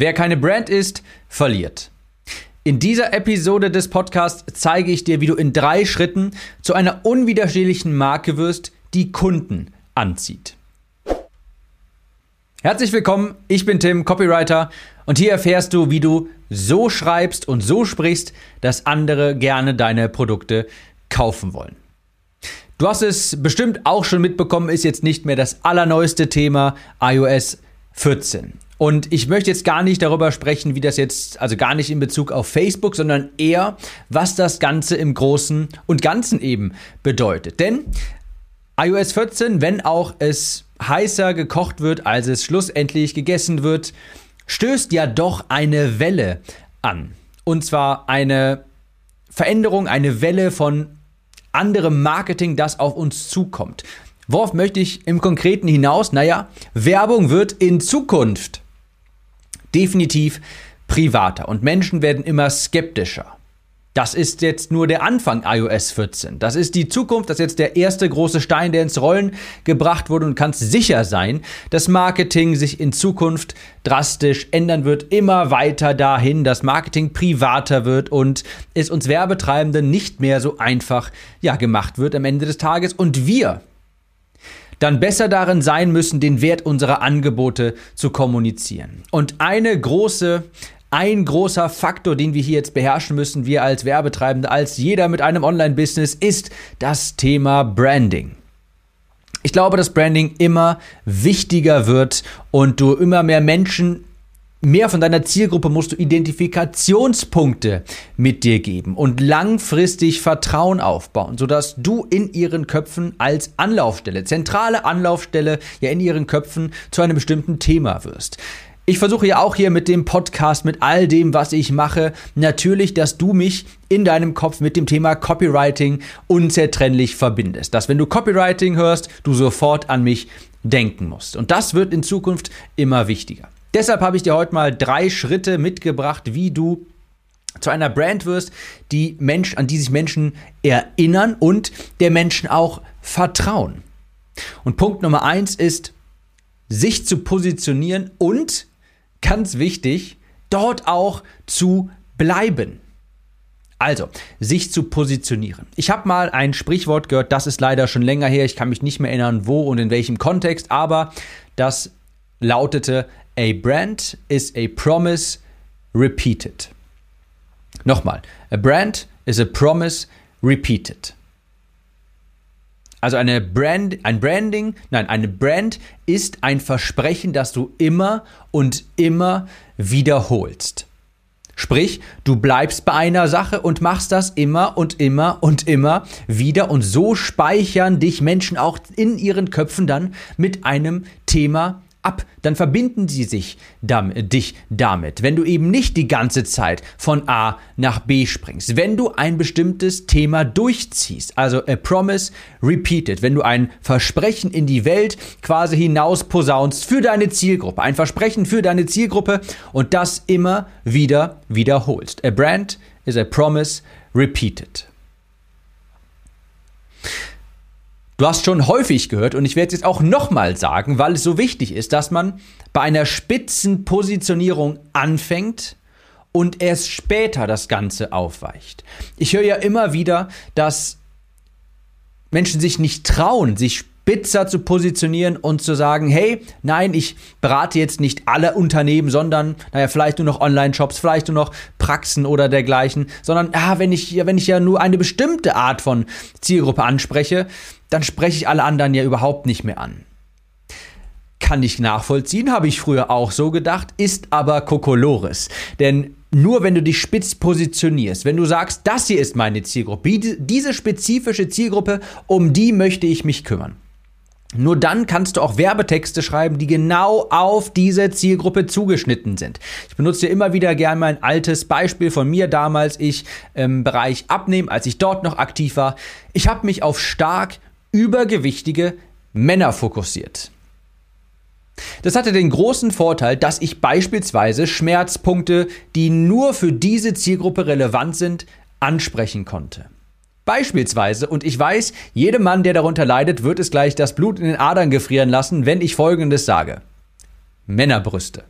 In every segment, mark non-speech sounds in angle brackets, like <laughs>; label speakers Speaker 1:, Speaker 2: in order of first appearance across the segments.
Speaker 1: Wer keine Brand ist, verliert. In dieser Episode des Podcasts zeige ich dir, wie du in drei Schritten zu einer unwiderstehlichen Marke wirst, die Kunden anzieht. Herzlich willkommen, ich bin Tim, Copywriter, und hier erfährst du, wie du so schreibst und so sprichst, dass andere gerne deine Produkte kaufen wollen. Du hast es bestimmt auch schon mitbekommen, ist jetzt nicht mehr das allerneueste Thema iOS 14. Und ich möchte jetzt gar nicht darüber sprechen, wie das jetzt, also gar nicht in Bezug auf Facebook, sondern eher, was das Ganze im Großen und Ganzen eben bedeutet. Denn iOS 14, wenn auch es heißer gekocht wird, als es schlussendlich gegessen wird, stößt ja doch eine Welle an. Und zwar eine Veränderung, eine Welle von anderem Marketing, das auf uns zukommt. Worauf möchte ich im Konkreten hinaus? Naja, Werbung wird in Zukunft definitiv privater und Menschen werden immer skeptischer. Das ist jetzt nur der Anfang iOS 14. Das ist die Zukunft, das ist jetzt der erste große Stein, der ins Rollen gebracht wurde und kannst sicher sein, dass Marketing sich in Zukunft drastisch ändern wird, immer weiter dahin, dass Marketing privater wird und es uns Werbetreibenden nicht mehr so einfach ja, gemacht wird am Ende des Tages und wir dann besser darin sein müssen, den Wert unserer Angebote zu kommunizieren. Und eine große ein großer Faktor, den wir hier jetzt beherrschen müssen, wir als Werbetreibende, als jeder mit einem Online-Business, ist das Thema Branding. Ich glaube, dass Branding immer wichtiger wird und du immer mehr Menschen mehr von deiner Zielgruppe musst du Identifikationspunkte mit dir geben und langfristig Vertrauen aufbauen, sodass du in ihren Köpfen als Anlaufstelle, zentrale Anlaufstelle, ja in ihren Köpfen zu einem bestimmten Thema wirst. Ich versuche ja auch hier mit dem Podcast, mit all dem, was ich mache, natürlich, dass du mich in deinem Kopf mit dem Thema Copywriting unzertrennlich verbindest. Dass wenn du Copywriting hörst, du sofort an mich denken musst. Und das wird in Zukunft immer wichtiger. Deshalb habe ich dir heute mal drei Schritte mitgebracht, wie du zu einer Brand wirst, die Mensch, an die sich Menschen erinnern und der Menschen auch vertrauen. Und Punkt Nummer eins ist, sich zu positionieren und, ganz wichtig, dort auch zu bleiben. Also, sich zu positionieren. Ich habe mal ein Sprichwort gehört, das ist leider schon länger her, ich kann mich nicht mehr erinnern, wo und in welchem Kontext, aber das lautete, A brand is a promise repeated. Nochmal. A brand is a promise repeated. Also eine Brand, ein Branding, nein, eine Brand ist ein Versprechen, das du immer und immer wiederholst. Sprich, du bleibst bei einer Sache und machst das immer und immer und immer wieder und so speichern dich Menschen auch in ihren Köpfen dann mit einem Thema ab, dann verbinden sie sich damit, dich damit. Wenn du eben nicht die ganze Zeit von A nach B springst, wenn du ein bestimmtes Thema durchziehst, also a promise repeated, wenn du ein Versprechen in die Welt quasi hinaus posaunst für deine Zielgruppe, ein Versprechen für deine Zielgruppe und das immer wieder wiederholst. A brand is a promise repeated. Du hast schon häufig gehört und ich werde es jetzt auch nochmal sagen, weil es so wichtig ist, dass man bei einer Spitzenpositionierung anfängt und erst später das Ganze aufweicht. Ich höre ja immer wieder, dass Menschen sich nicht trauen, sich spitzer zu positionieren und zu sagen, hey, nein, ich berate jetzt nicht alle Unternehmen, sondern, naja, vielleicht nur noch Online-Shops, vielleicht nur noch Praxen oder dergleichen, sondern, ja, wenn ich, wenn ich ja nur eine bestimmte Art von Zielgruppe anspreche, dann spreche ich alle anderen ja überhaupt nicht mehr an. Kann ich nachvollziehen, habe ich früher auch so gedacht, ist aber Kokolores. Denn nur wenn du dich spitz positionierst, wenn du sagst, das hier ist meine Zielgruppe, diese spezifische Zielgruppe, um die möchte ich mich kümmern, nur dann kannst du auch Werbetexte schreiben, die genau auf diese Zielgruppe zugeschnitten sind. Ich benutze immer wieder gerne mein altes Beispiel von mir damals, ich im Bereich Abnehmen, als ich dort noch aktiv war. Ich habe mich auf stark übergewichtige Männer fokussiert. Das hatte den großen Vorteil, dass ich beispielsweise Schmerzpunkte, die nur für diese Zielgruppe relevant sind, ansprechen konnte. Beispielsweise, und ich weiß, jedem Mann, der darunter leidet, wird es gleich das Blut in den Adern gefrieren lassen, wenn ich Folgendes sage. Männerbrüste.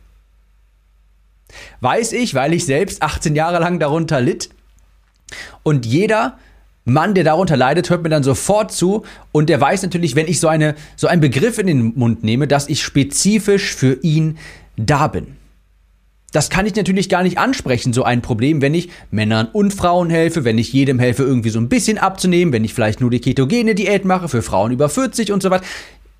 Speaker 1: weiß ich, weil ich selbst 18 Jahre lang darunter litt. Und jeder Mann, der darunter leidet, hört mir dann sofort zu und der weiß natürlich, wenn ich so, eine, so einen Begriff in den Mund nehme, dass ich spezifisch für ihn da bin. Das kann ich natürlich gar nicht ansprechen, so ein Problem, wenn ich Männern und Frauen helfe, wenn ich jedem helfe, irgendwie so ein bisschen abzunehmen, wenn ich vielleicht nur die ketogene Diät mache für Frauen über 40 und so weiter.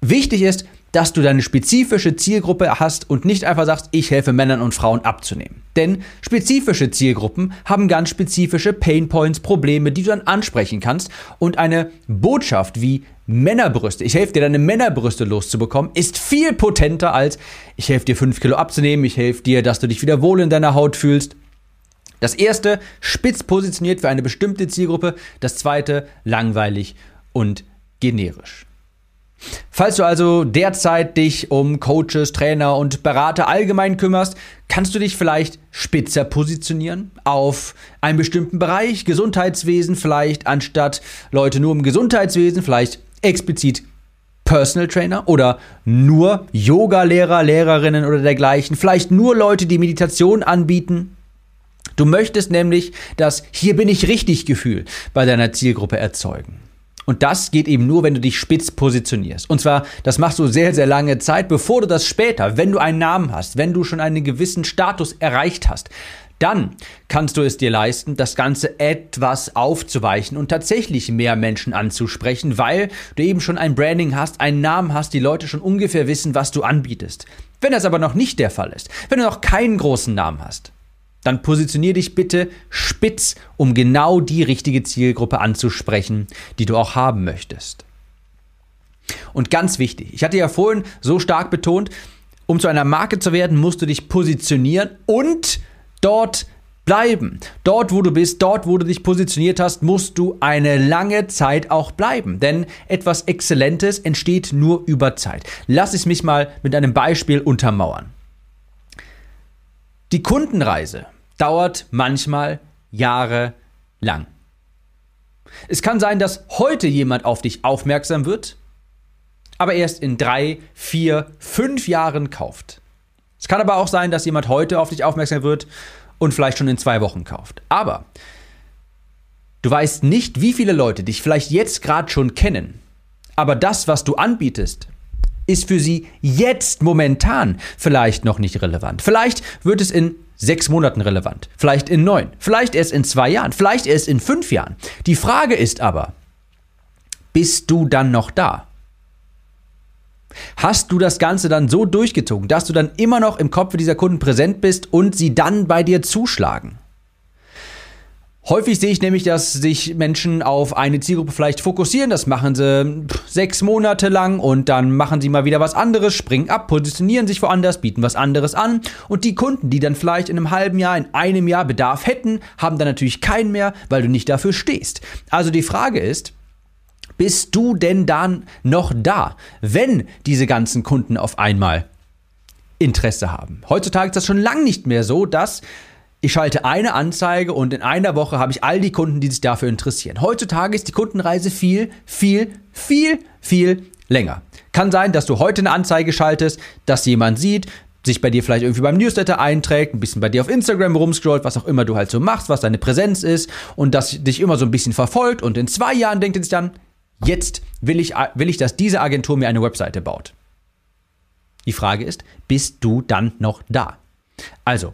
Speaker 1: Wichtig ist, dass du deine spezifische Zielgruppe hast und nicht einfach sagst, ich helfe Männern und Frauen abzunehmen. Denn spezifische Zielgruppen haben ganz spezifische Painpoints, Probleme, die du dann ansprechen kannst. Und eine Botschaft wie Männerbrüste, ich helfe dir deine Männerbrüste loszubekommen, ist viel potenter als ich helfe dir fünf Kilo abzunehmen, ich helfe dir, dass du dich wieder wohl in deiner Haut fühlst. Das erste spitz positioniert für eine bestimmte Zielgruppe, das zweite langweilig und generisch. Falls du also derzeit dich um Coaches, Trainer und Berater allgemein kümmerst, kannst du dich vielleicht spitzer positionieren auf einen bestimmten Bereich, Gesundheitswesen vielleicht, anstatt Leute nur im Gesundheitswesen, vielleicht explizit Personal Trainer oder nur Yoga-Lehrer, Lehrerinnen oder dergleichen, vielleicht nur Leute, die Meditation anbieten. Du möchtest nämlich das Hier bin ich richtig Gefühl bei deiner Zielgruppe erzeugen. Und das geht eben nur, wenn du dich spitz positionierst. Und zwar, das machst du sehr, sehr lange Zeit, bevor du das später, wenn du einen Namen hast, wenn du schon einen gewissen Status erreicht hast, dann kannst du es dir leisten, das Ganze etwas aufzuweichen und tatsächlich mehr Menschen anzusprechen, weil du eben schon ein Branding hast, einen Namen hast, die Leute schon ungefähr wissen, was du anbietest. Wenn das aber noch nicht der Fall ist, wenn du noch keinen großen Namen hast, dann positionier dich bitte spitz, um genau die richtige Zielgruppe anzusprechen, die du auch haben möchtest. Und ganz wichtig, ich hatte ja vorhin so stark betont, um zu einer Marke zu werden, musst du dich positionieren und dort bleiben. Dort, wo du bist, dort, wo du dich positioniert hast, musst du eine lange Zeit auch bleiben. Denn etwas Exzellentes entsteht nur über Zeit. Lass es mich mal mit einem Beispiel untermauern. Die Kundenreise dauert manchmal Jahre lang. Es kann sein, dass heute jemand auf dich aufmerksam wird, aber erst in drei, vier, fünf Jahren kauft. Es kann aber auch sein, dass jemand heute auf dich aufmerksam wird und vielleicht schon in zwei Wochen kauft. Aber du weißt nicht, wie viele Leute dich vielleicht jetzt gerade schon kennen. Aber das, was du anbietest, ist für sie jetzt momentan vielleicht noch nicht relevant. Vielleicht wird es in sechs Monaten relevant, vielleicht in neun, vielleicht erst in zwei Jahren, vielleicht erst in fünf Jahren. Die Frage ist aber, bist du dann noch da? Hast du das Ganze dann so durchgezogen, dass du dann immer noch im Kopf dieser Kunden präsent bist und sie dann bei dir zuschlagen? Häufig sehe ich nämlich, dass sich Menschen auf eine Zielgruppe vielleicht fokussieren. Das machen sie sechs Monate lang und dann machen sie mal wieder was anderes, springen ab, positionieren sich woanders, bieten was anderes an. Und die Kunden, die dann vielleicht in einem halben Jahr, in einem Jahr Bedarf hätten, haben dann natürlich keinen mehr, weil du nicht dafür stehst. Also die Frage ist, bist du denn dann noch da, wenn diese ganzen Kunden auf einmal Interesse haben? Heutzutage ist das schon lang nicht mehr so, dass ich schalte eine Anzeige und in einer Woche habe ich all die Kunden, die sich dafür interessieren. Heutzutage ist die Kundenreise viel, viel, viel, viel länger. Kann sein, dass du heute eine Anzeige schaltest, dass jemand sieht, sich bei dir vielleicht irgendwie beim Newsletter einträgt, ein bisschen bei dir auf Instagram rumscrollt, was auch immer du halt so machst, was deine Präsenz ist und das dich immer so ein bisschen verfolgt und in zwei Jahren denkt er sich dann, jetzt will ich, will ich, dass diese Agentur mir eine Webseite baut. Die Frage ist, bist du dann noch da? Also,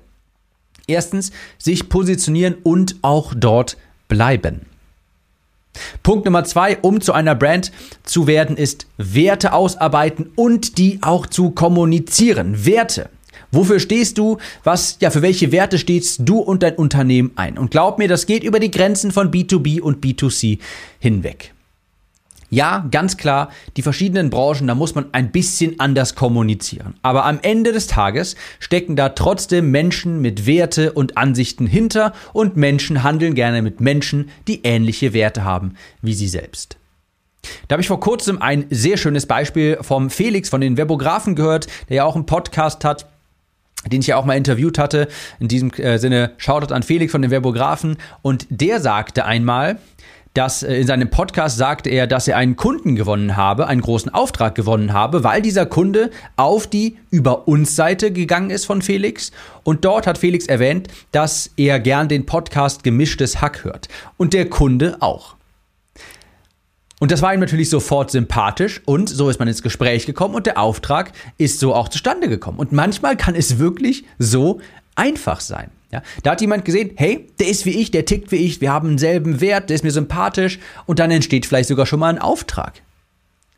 Speaker 1: Erstens, sich positionieren und auch dort bleiben. Punkt Nummer zwei, um zu einer Brand zu werden, ist Werte ausarbeiten und die auch zu kommunizieren. Werte. Wofür stehst du? Was, ja, für welche Werte stehst du und dein Unternehmen ein? Und glaub mir, das geht über die Grenzen von B2B und B2C hinweg. Ja, ganz klar, die verschiedenen Branchen, da muss man ein bisschen anders kommunizieren. Aber am Ende des Tages stecken da trotzdem Menschen mit Werte und Ansichten hinter und Menschen handeln gerne mit Menschen, die ähnliche Werte haben wie sie selbst. Da habe ich vor kurzem ein sehr schönes Beispiel vom Felix von den Webografen gehört, der ja auch einen Podcast hat den ich ja auch mal interviewt hatte. In diesem äh, Sinne, Shoutout an Felix von den Webografen. Und der sagte einmal, dass äh, in seinem Podcast sagte er, dass er einen Kunden gewonnen habe, einen großen Auftrag gewonnen habe, weil dieser Kunde auf die Über uns Seite gegangen ist von Felix und dort hat Felix erwähnt, dass er gern den Podcast Gemischtes Hack hört und der Kunde auch. Und das war ihm natürlich sofort sympathisch und so ist man ins Gespräch gekommen und der Auftrag ist so auch zustande gekommen. Und manchmal kann es wirklich so einfach sein. Ja, da hat jemand gesehen, hey, der ist wie ich, der tickt wie ich, wir haben denselben Wert, der ist mir sympathisch und dann entsteht vielleicht sogar schon mal ein Auftrag.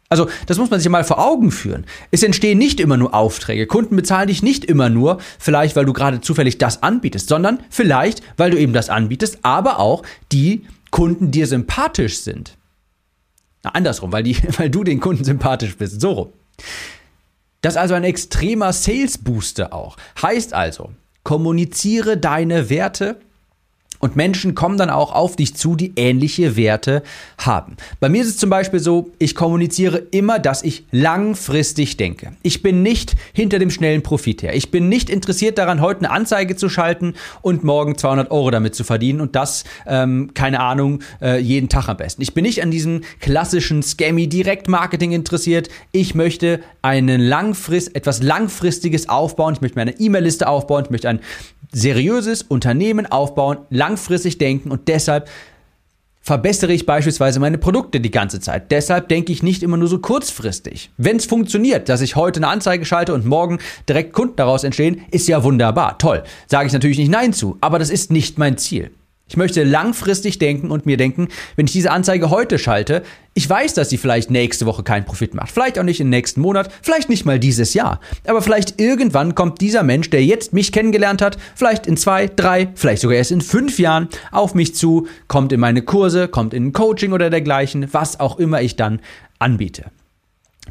Speaker 1: Also, das muss man sich mal vor Augen führen. Es entstehen nicht immer nur Aufträge. Kunden bezahlen dich nicht immer nur, vielleicht weil du gerade zufällig das anbietest, sondern vielleicht, weil du eben das anbietest, aber auch die Kunden dir sympathisch sind. Na, andersrum, weil, die, <laughs> weil du den Kunden sympathisch bist. So rum. Das ist also ein extremer Sales Booster auch. Heißt also, kommuniziere deine Werte und Menschen kommen dann auch auf dich zu, die ähnliche Werte haben. Bei mir ist es zum Beispiel so, ich kommuniziere immer, dass ich langfristig denke. Ich bin nicht hinter dem schnellen Profit her. Ich bin nicht interessiert daran, heute eine Anzeige zu schalten und morgen 200 Euro damit zu verdienen und das, ähm, keine Ahnung, äh, jeden Tag am besten. Ich bin nicht an diesem klassischen Scammy Direktmarketing interessiert. Ich möchte einen langfrist, etwas langfristiges aufbauen. Ich möchte meine E-Mail-Liste aufbauen. Ich möchte ein seriöses Unternehmen aufbauen, langfristig denken und deshalb verbessere ich beispielsweise meine Produkte die ganze Zeit. Deshalb denke ich nicht immer nur so kurzfristig. Wenn es funktioniert, dass ich heute eine Anzeige schalte und morgen direkt Kunden daraus entstehen, ist ja wunderbar, toll. Sage ich natürlich nicht Nein zu, aber das ist nicht mein Ziel. Ich möchte langfristig denken und mir denken, wenn ich diese Anzeige heute schalte, ich weiß, dass sie vielleicht nächste Woche keinen Profit macht, vielleicht auch nicht im nächsten Monat, vielleicht nicht mal dieses Jahr, aber vielleicht irgendwann kommt dieser Mensch, der jetzt mich kennengelernt hat, vielleicht in zwei, drei, vielleicht sogar erst in fünf Jahren auf mich zu, kommt in meine Kurse, kommt in ein Coaching oder dergleichen, was auch immer ich dann anbiete.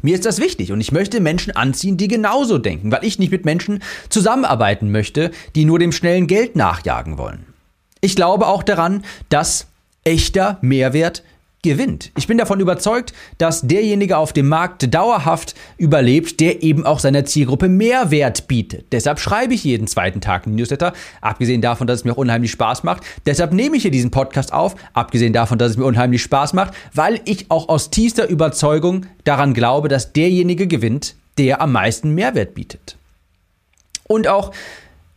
Speaker 1: Mir ist das wichtig und ich möchte Menschen anziehen, die genauso denken, weil ich nicht mit Menschen zusammenarbeiten möchte, die nur dem schnellen Geld nachjagen wollen. Ich glaube auch daran, dass echter Mehrwert gewinnt. Ich bin davon überzeugt, dass derjenige auf dem Markt dauerhaft überlebt, der eben auch seiner Zielgruppe Mehrwert bietet. Deshalb schreibe ich jeden zweiten Tag einen Newsletter, abgesehen davon, dass es mir auch unheimlich Spaß macht. Deshalb nehme ich hier diesen Podcast auf, abgesehen davon, dass es mir unheimlich Spaß macht, weil ich auch aus tiefster Überzeugung daran glaube, dass derjenige gewinnt, der am meisten Mehrwert bietet. Und auch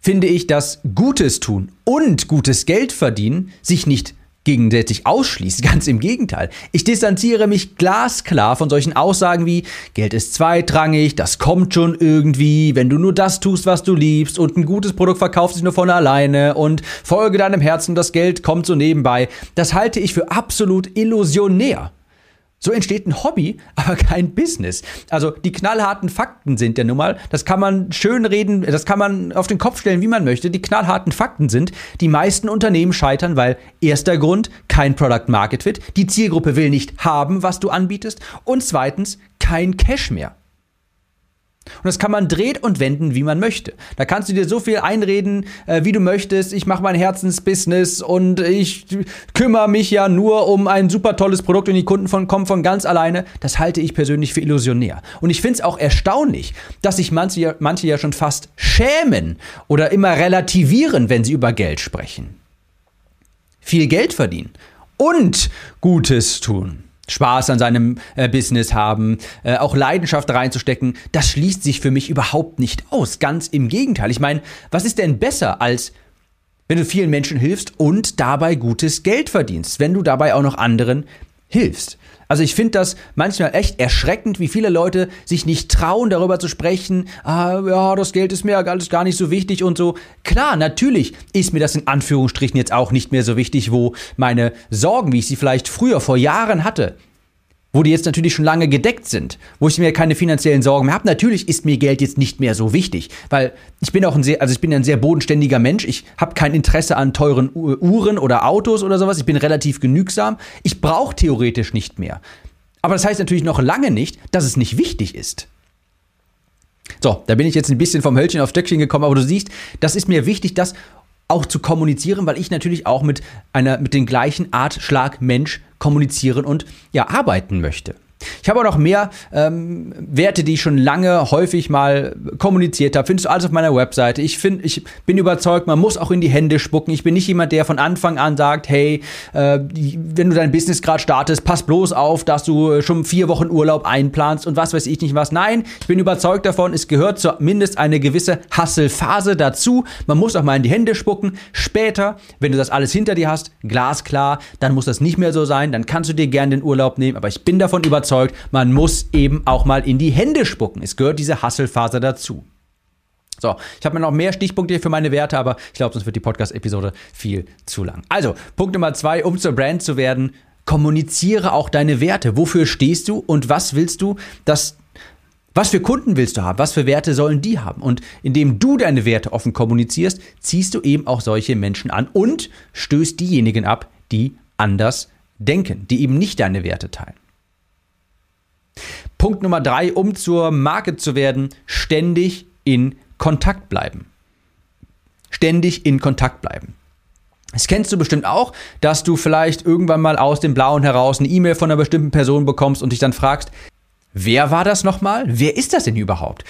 Speaker 1: finde ich, dass Gutes tun und gutes Geld verdienen sich nicht gegenseitig ausschließt. <laughs> Ganz im Gegenteil. Ich distanziere mich glasklar von solchen Aussagen wie Geld ist zweitrangig, das kommt schon irgendwie, wenn du nur das tust, was du liebst und ein gutes Produkt verkauft sich nur von alleine und folge deinem Herzen, das Geld kommt so nebenbei. Das halte ich für absolut illusionär. So entsteht ein Hobby, <laughs> aber kein Business. Also die knallharten Fakten sind ja nun mal, das kann man schön reden, das kann man auf den Kopf stellen, wie man möchte. Die knallharten Fakten sind, die meisten Unternehmen scheitern, weil erster Grund, kein Product Market Fit, die Zielgruppe will nicht haben, was du anbietest und zweitens, kein Cash mehr. Und das kann man drehen und wenden, wie man möchte. Da kannst du dir so viel einreden, äh, wie du möchtest. Ich mache mein Herzensbusiness und ich kümmere mich ja nur um ein super tolles Produkt und die Kunden von, kommen von ganz alleine. Das halte ich persönlich für illusionär. Und ich finde es auch erstaunlich, dass sich manche, manche ja schon fast schämen oder immer relativieren, wenn sie über Geld sprechen. Viel Geld verdienen und Gutes tun. Spaß an seinem äh, Business haben, äh, auch Leidenschaft reinzustecken, das schließt sich für mich überhaupt nicht aus. Ganz im Gegenteil. Ich meine, was ist denn besser als wenn du vielen Menschen hilfst und dabei gutes Geld verdienst, wenn du dabei auch noch anderen hilfst. Also ich finde das manchmal echt erschreckend, wie viele Leute sich nicht trauen, darüber zu sprechen, ah, ja, das Geld ist mir alles gar nicht so wichtig und so. Klar, natürlich ist mir das in Anführungsstrichen jetzt auch nicht mehr so wichtig, wo meine Sorgen, wie ich sie vielleicht früher vor Jahren hatte, wo die jetzt natürlich schon lange gedeckt sind, wo ich mir keine finanziellen Sorgen mehr habe. Natürlich ist mir Geld jetzt nicht mehr so wichtig, weil ich bin auch ein sehr, also ich bin ein sehr bodenständiger Mensch. Ich habe kein Interesse an teuren Uhren oder Autos oder sowas. Ich bin relativ genügsam. Ich brauche theoretisch nicht mehr. Aber das heißt natürlich noch lange nicht, dass es nicht wichtig ist. So, da bin ich jetzt ein bisschen vom Hölzchen auf Stöckchen gekommen, aber du siehst, das ist mir wichtig, das auch zu kommunizieren, weil ich natürlich auch mit einer, mit den gleichen Art Schlag Mensch kommunizieren und ja, arbeiten möchte. Ich habe auch noch mehr ähm, Werte, die ich schon lange häufig mal kommuniziert habe. Findest du alles auf meiner Webseite. Ich, find, ich bin überzeugt, man muss auch in die Hände spucken. Ich bin nicht jemand, der von Anfang an sagt, hey, äh, wenn du dein Business gerade startest, pass bloß auf, dass du schon vier Wochen Urlaub einplanst und was weiß ich nicht was. Nein, ich bin überzeugt davon, es gehört zumindest eine gewisse Hasselphase dazu. Man muss auch mal in die Hände spucken. Später, wenn du das alles hinter dir hast, glasklar, dann muss das nicht mehr so sein. Dann kannst du dir gerne den Urlaub nehmen. Aber ich bin davon überzeugt, man muss eben auch mal in die Hände spucken. Es gehört diese Hasselphase dazu. So, ich habe mir noch mehr Stichpunkte für meine Werte, aber ich glaube, sonst wird die Podcast-Episode viel zu lang. Also, Punkt Nummer zwei, um zur Brand zu werden, kommuniziere auch deine Werte. Wofür stehst du und was willst du, dass was für Kunden willst du haben? Was für Werte sollen die haben? Und indem du deine Werte offen kommunizierst, ziehst du eben auch solche Menschen an und stößt diejenigen ab, die anders denken, die eben nicht deine Werte teilen. Punkt Nummer drei, um zur Marke zu werden, ständig in Kontakt bleiben. Ständig in Kontakt bleiben. Das kennst du bestimmt auch, dass du vielleicht irgendwann mal aus dem Blauen heraus eine E-Mail von einer bestimmten Person bekommst und dich dann fragst, wer war das nochmal? Wer ist das denn überhaupt?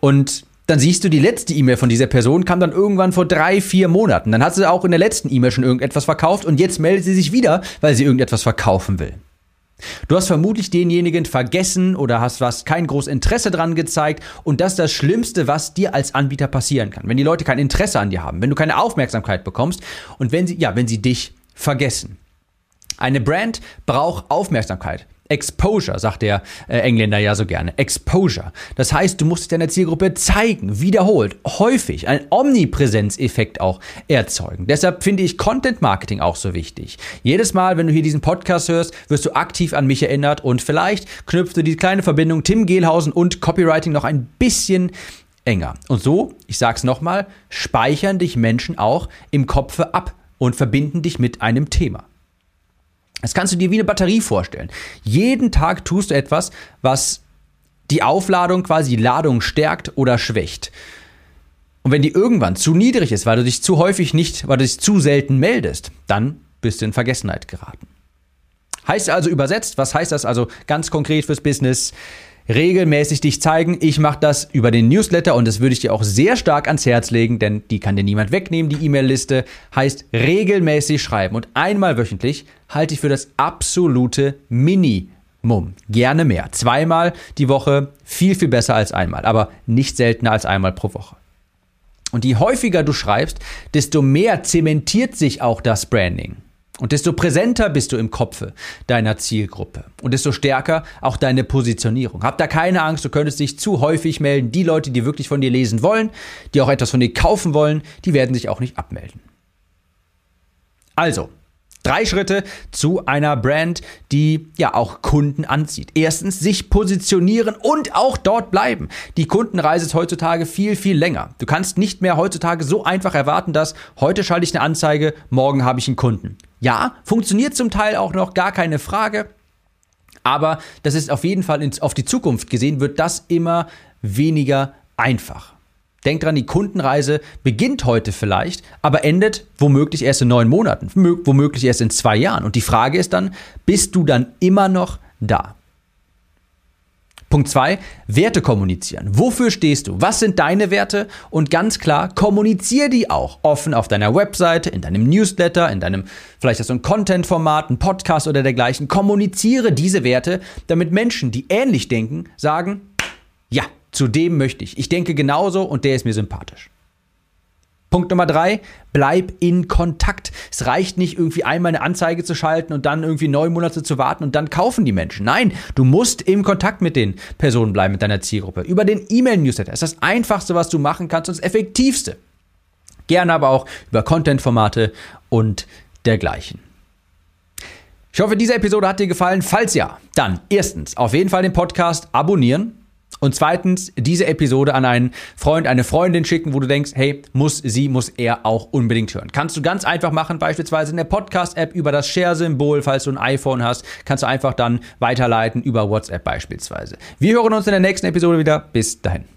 Speaker 1: Und dann siehst du, die letzte E-Mail von dieser Person kam dann irgendwann vor drei, vier Monaten. Dann hat sie auch in der letzten E-Mail schon irgendetwas verkauft und jetzt meldet sie sich wieder, weil sie irgendetwas verkaufen will. Du hast vermutlich denjenigen vergessen oder hast was kein großes Interesse dran gezeigt und das ist das Schlimmste, was dir als Anbieter passieren kann. Wenn die Leute kein Interesse an dir haben, wenn du keine Aufmerksamkeit bekommst und wenn sie, ja, wenn sie dich vergessen. Eine Brand braucht Aufmerksamkeit. Exposure, sagt der äh, Engländer ja so gerne. Exposure. Das heißt, du musst deiner Zielgruppe zeigen, wiederholt, häufig, einen Omnipräsenzeffekt auch erzeugen. Deshalb finde ich Content Marketing auch so wichtig. Jedes Mal, wenn du hier diesen Podcast hörst, wirst du aktiv an mich erinnert und vielleicht knüpfst du die kleine Verbindung Tim Gehlhausen und Copywriting noch ein bisschen enger. Und so, ich sag's nochmal, speichern dich Menschen auch im Kopfe ab und verbinden dich mit einem Thema. Das kannst du dir wie eine Batterie vorstellen. Jeden Tag tust du etwas, was die Aufladung, quasi die Ladung stärkt oder schwächt. Und wenn die irgendwann zu niedrig ist, weil du dich zu häufig nicht, weil du dich zu selten meldest, dann bist du in Vergessenheit geraten. Heißt also übersetzt, was heißt das also ganz konkret fürs Business? Regelmäßig dich zeigen. Ich mache das über den Newsletter und das würde ich dir auch sehr stark ans Herz legen, denn die kann dir niemand wegnehmen. Die E-Mail-Liste heißt regelmäßig schreiben und einmal wöchentlich halte ich für das absolute Minimum. Gerne mehr. Zweimal die Woche, viel, viel besser als einmal, aber nicht seltener als einmal pro Woche. Und je häufiger du schreibst, desto mehr zementiert sich auch das Branding. Und desto präsenter bist du im Kopfe deiner Zielgruppe und desto stärker auch deine Positionierung. Hab da keine Angst, du könntest dich zu häufig melden. Die Leute, die wirklich von dir lesen wollen, die auch etwas von dir kaufen wollen, die werden sich auch nicht abmelden. Also, Drei Schritte zu einer Brand, die ja auch Kunden anzieht. Erstens, sich positionieren und auch dort bleiben. Die Kundenreise ist heutzutage viel, viel länger. Du kannst nicht mehr heutzutage so einfach erwarten, dass heute schalte ich eine Anzeige, morgen habe ich einen Kunden. Ja, funktioniert zum Teil auch noch, gar keine Frage. Aber das ist auf jeden Fall auf die Zukunft gesehen, wird das immer weniger einfach. Denk dran, die Kundenreise beginnt heute vielleicht, aber endet womöglich erst in neun Monaten, womöglich erst in zwei Jahren. Und die Frage ist dann, bist du dann immer noch da? Punkt zwei: Werte kommunizieren. Wofür stehst du? Was sind deine Werte? Und ganz klar, kommuniziere die auch offen auf deiner Webseite, in deinem Newsletter, in deinem, vielleicht hast du ein Content-Format, ein Podcast oder dergleichen. Kommuniziere diese Werte, damit Menschen, die ähnlich denken, sagen, ja, zu dem möchte ich. Ich denke genauso und der ist mir sympathisch. Punkt Nummer drei, bleib in Kontakt. Es reicht nicht, irgendwie einmal eine Anzeige zu schalten und dann irgendwie neun Monate zu warten und dann kaufen die Menschen. Nein, du musst im Kontakt mit den Personen bleiben, mit deiner Zielgruppe. Über den E-Mail-Newsletter ist das Einfachste, was du machen kannst und das Effektivste. Gerne aber auch über Content-Formate und dergleichen. Ich hoffe, diese Episode hat dir gefallen. Falls ja, dann erstens auf jeden Fall den Podcast abonnieren und zweitens, diese Episode an einen Freund, eine Freundin schicken, wo du denkst, hey, muss sie, muss er auch unbedingt hören. Kannst du ganz einfach machen, beispielsweise in der Podcast-App über das Share-Symbol, falls du ein iPhone hast, kannst du einfach dann weiterleiten über WhatsApp beispielsweise. Wir hören uns in der nächsten Episode wieder. Bis dahin.